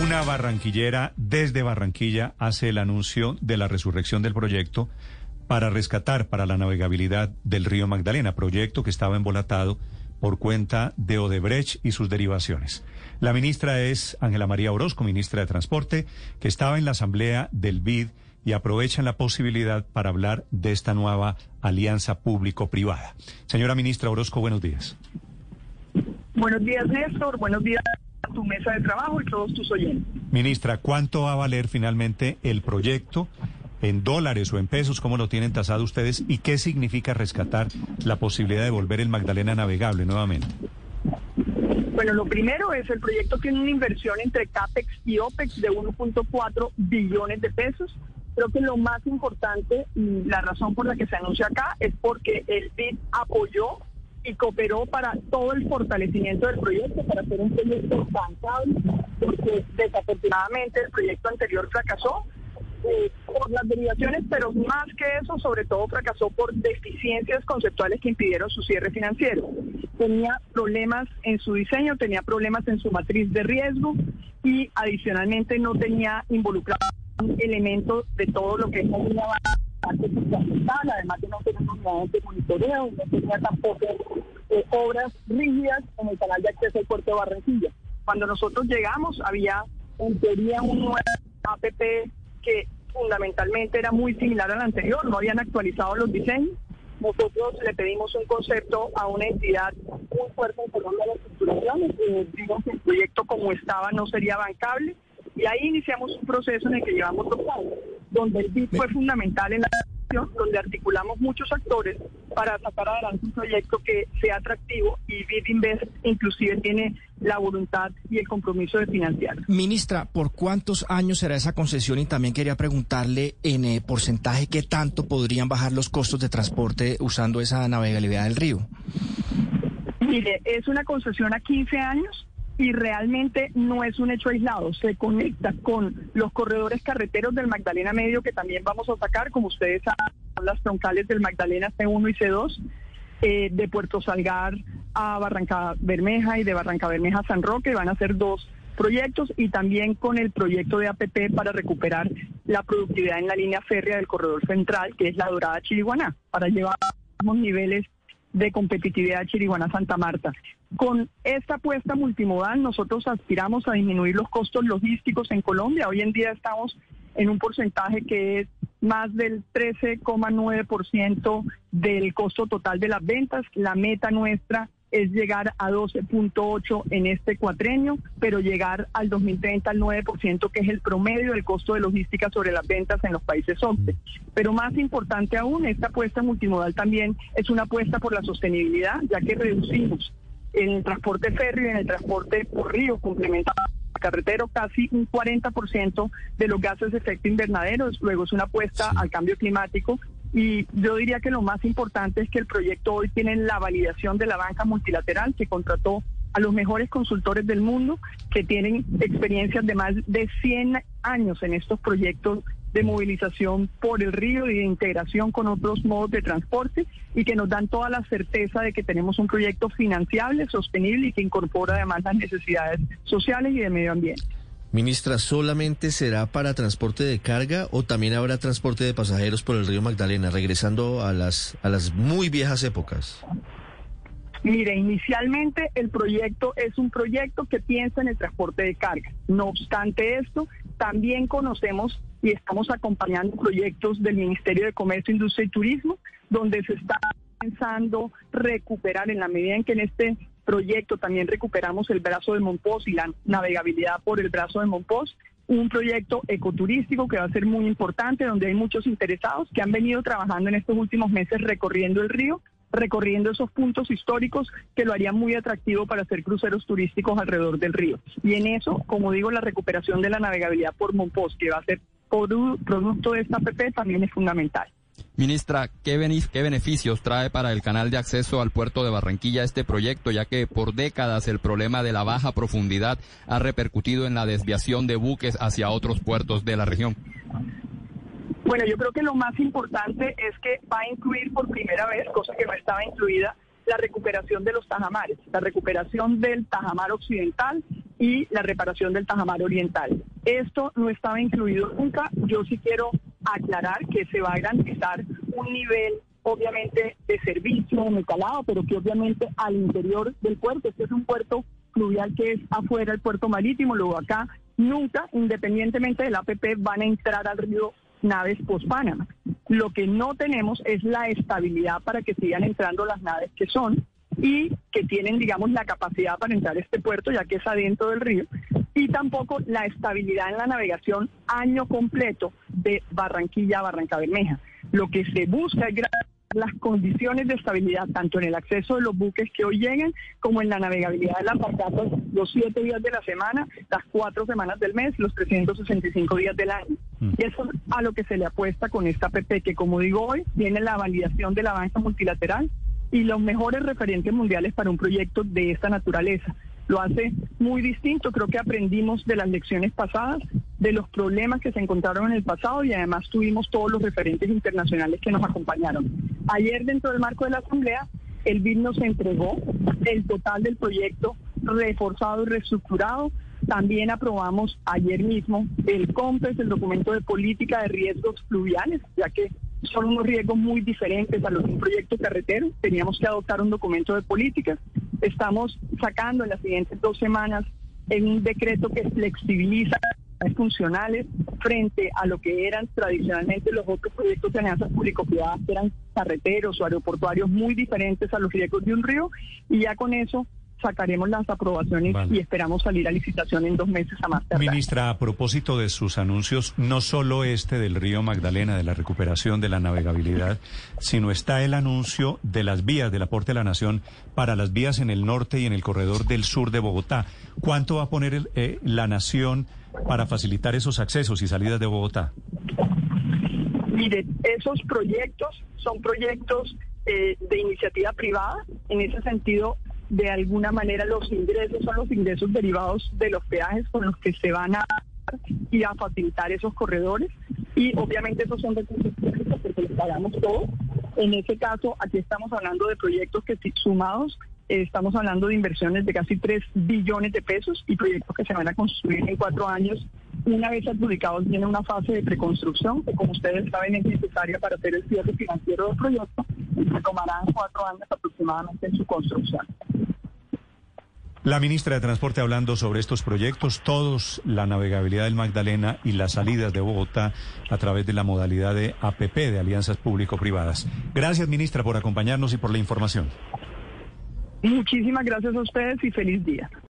Una barranquillera desde Barranquilla hace el anuncio de la resurrección del proyecto para rescatar para la navegabilidad del río Magdalena, proyecto que estaba embolatado por cuenta de Odebrecht y sus derivaciones. La ministra es Ángela María Orozco, ministra de Transporte, que estaba en la asamblea del BID y aprovechan la posibilidad para hablar de esta nueva alianza público-privada. Señora ministra Orozco, buenos días. Buenos días, Néstor. Buenos días tu mesa de trabajo y todos tus oyentes. Ministra, ¿cuánto va a valer finalmente el proyecto? en dólares o en pesos, cómo lo tienen tasado ustedes y qué significa rescatar la posibilidad de volver el Magdalena navegable nuevamente. Bueno, lo primero es el proyecto tiene una inversión entre CAPEX y OPEX de 1.4 billones de pesos. Creo que lo más importante y la razón por la que se anuncia acá es porque el BID apoyó y cooperó para todo el fortalecimiento del proyecto, para hacer un proyecto bancable, porque desafortunadamente el proyecto anterior fracasó eh, por las derivaciones, pero más que eso, sobre todo fracasó por deficiencias conceptuales que impidieron su cierre financiero. Tenía problemas en su diseño, tenía problemas en su matriz de riesgo y adicionalmente no tenía involucrado elementos de todo lo que es una además de no tener unidades de monitoreo, no tenía tampoco eh, obras rígidas en el canal de acceso al puerto de Barranquilla. Cuando nosotros llegamos había en teoría un nuevo APP que fundamentalmente era muy similar al anterior, no habían actualizado los diseños. Nosotros le pedimos un concepto a una entidad muy fuerte en Colombia de la estructuración, eh, que el proyecto como estaba no sería bancable y ahí iniciamos un proceso en el que llevamos dos años, donde el BID fue fundamental en la donde articulamos muchos actores para sacar adelante un proyecto que sea atractivo y BID Invest inclusive tiene la voluntad y el compromiso de financiar. Ministra, ¿por cuántos años será esa concesión? Y también quería preguntarle en eh, porcentaje qué tanto podrían bajar los costos de transporte usando esa navegabilidad del río. Mire, es una concesión a 15 años y realmente no es un hecho aislado, se conecta con los corredores carreteros del Magdalena Medio que también vamos a sacar, como ustedes saben, las troncales del Magdalena C1 y C2, eh, de Puerto Salgar a Barranca Bermeja y de Barranca Bermeja a San Roque, van a ser dos proyectos y también con el proyecto de APP para recuperar la productividad en la línea férrea del corredor central, que es la Dorada Chiriguaná, para llevar a los niveles de competitividad Chiriguaná-Santa Marta. Con esta apuesta multimodal nosotros aspiramos a disminuir los costos logísticos en Colombia. Hoy en día estamos en un porcentaje que es más del 13,9% del costo total de las ventas. La meta nuestra es llegar a 12.8 en este cuatrenio, pero llegar al 2030 al 9%, que es el promedio del costo de logística sobre las ventas en los países OCDE. Pero más importante aún, esta apuesta multimodal también es una apuesta por la sostenibilidad, ya que reducimos en el transporte férreo y en el transporte por río complementado carretero casi un 40% de los gases de efecto invernadero, luego es una apuesta al cambio climático. Y yo diría que lo más importante es que el proyecto hoy tiene la validación de la banca multilateral que contrató a los mejores consultores del mundo que tienen experiencias de más de 100 años en estos proyectos de movilización por el río y de integración con otros modos de transporte y que nos dan toda la certeza de que tenemos un proyecto financiable, sostenible y que incorpora además las necesidades sociales y de medio ambiente. Ministra, ¿solamente será para transporte de carga o también habrá transporte de pasajeros por el río Magdalena, regresando a las, a las muy viejas épocas? Mire, inicialmente el proyecto es un proyecto que piensa en el transporte de carga. No obstante esto, también conocemos y estamos acompañando proyectos del Ministerio de Comercio, Industria y Turismo, donde se está pensando recuperar en la medida en que en este proyecto también recuperamos el brazo de Monpós y la navegabilidad por el brazo de Monpós, un proyecto ecoturístico que va a ser muy importante, donde hay muchos interesados que han venido trabajando en estos últimos meses recorriendo el río, recorriendo esos puntos históricos que lo harían muy atractivo para hacer cruceros turísticos alrededor del río. Y en eso, como digo, la recuperación de la navegabilidad por Monpós, que va a ser producto de esta PP, también es fundamental. Ministra, ¿qué, beneficios trae para el canal de acceso al puerto de Barranquilla este proyecto, ya que por décadas el problema de la baja profundidad ha repercutido en la desviación de buques hacia otros puertos de la región? Bueno, yo creo que lo más importante es que va a incluir por primera vez, cosa que no estaba incluida, la recuperación de los tajamares, la recuperación del tajamar occidental y la reparación del Tajamar Oriental. Esto no estaba incluido nunca. Yo sí quiero aclarar que se va a garantizar un nivel obviamente de servicio metalado, pero que obviamente al interior del puerto, este es un puerto fluvial que es afuera del puerto marítimo, luego acá nunca, independientemente del APP, van a entrar al río naves post-Panamá. Lo que no tenemos es la estabilidad para que sigan entrando las naves que son y que tienen, digamos, la capacidad para entrar a este puerto, ya que es adentro del río, y tampoco la estabilidad en la navegación año completo de Barranquilla a Barranca Bermeja. Lo que se busca es las condiciones de estabilidad tanto en el acceso de los buques que hoy lleguen como en la navegabilidad de las barcazas los siete días de la semana, las cuatro semanas del mes, los 365 días del año. Mm. Y eso es a lo que se le apuesta con esta PP, que como digo hoy, tiene la validación de la banca multilateral y los mejores referentes mundiales para un proyecto de esta naturaleza lo hace muy distinto. Creo que aprendimos de las lecciones pasadas, de los problemas que se encontraron en el pasado y además tuvimos todos los referentes internacionales que nos acompañaron. Ayer dentro del marco de la Asamblea, el BID nos entregó el total del proyecto reforzado y reestructurado. También aprobamos ayer mismo el COMPES, el documento de política de riesgos fluviales, ya que son unos riesgos muy diferentes a los de un proyecto carretero. Teníamos que adoptar un documento de políticas. Estamos sacando en las siguientes dos semanas en un decreto que flexibiliza las funcionales frente a lo que eran tradicionalmente los otros proyectos de alianzas público-privadas, que eran carreteros o aeroportuarios muy diferentes a los riesgos de un río, y ya con eso sacaremos las aprobaciones y esperamos salir a licitación en dos meses a más tardar. Ministra, a propósito de sus anuncios, no solo este del río Magdalena, de la recuperación de la navegabilidad, sino está el anuncio de las vías del aporte de la Nación para las vías en el norte y en el corredor del sur de Bogotá. ¿Cuánto va a poner eh, la Nación para facilitar esos accesos y salidas de Bogotá? Mire, esos proyectos son proyectos eh, de iniciativa privada. En ese sentido, de alguna manera los ingresos son los ingresos derivados de los peajes con los que se van a y a facilitar esos corredores y obviamente esos son recursos públicos porque los pagamos todos. En ese caso, aquí estamos hablando de proyectos que sumados eh, estamos hablando de inversiones de casi 3 billones de pesos y proyectos que se van a construir en cuatro años. Una vez adjudicados, viene una fase de preconstrucción que, como ustedes saben, es necesaria para hacer el cierre financiero del proyecto y se tomarán cuatro años aproximadamente en su construcción. La ministra de Transporte hablando sobre estos proyectos, todos la navegabilidad del Magdalena y las salidas de Bogotá a través de la modalidad de APP, de alianzas público-privadas. Gracias, ministra, por acompañarnos y por la información. Muchísimas gracias a ustedes y feliz día.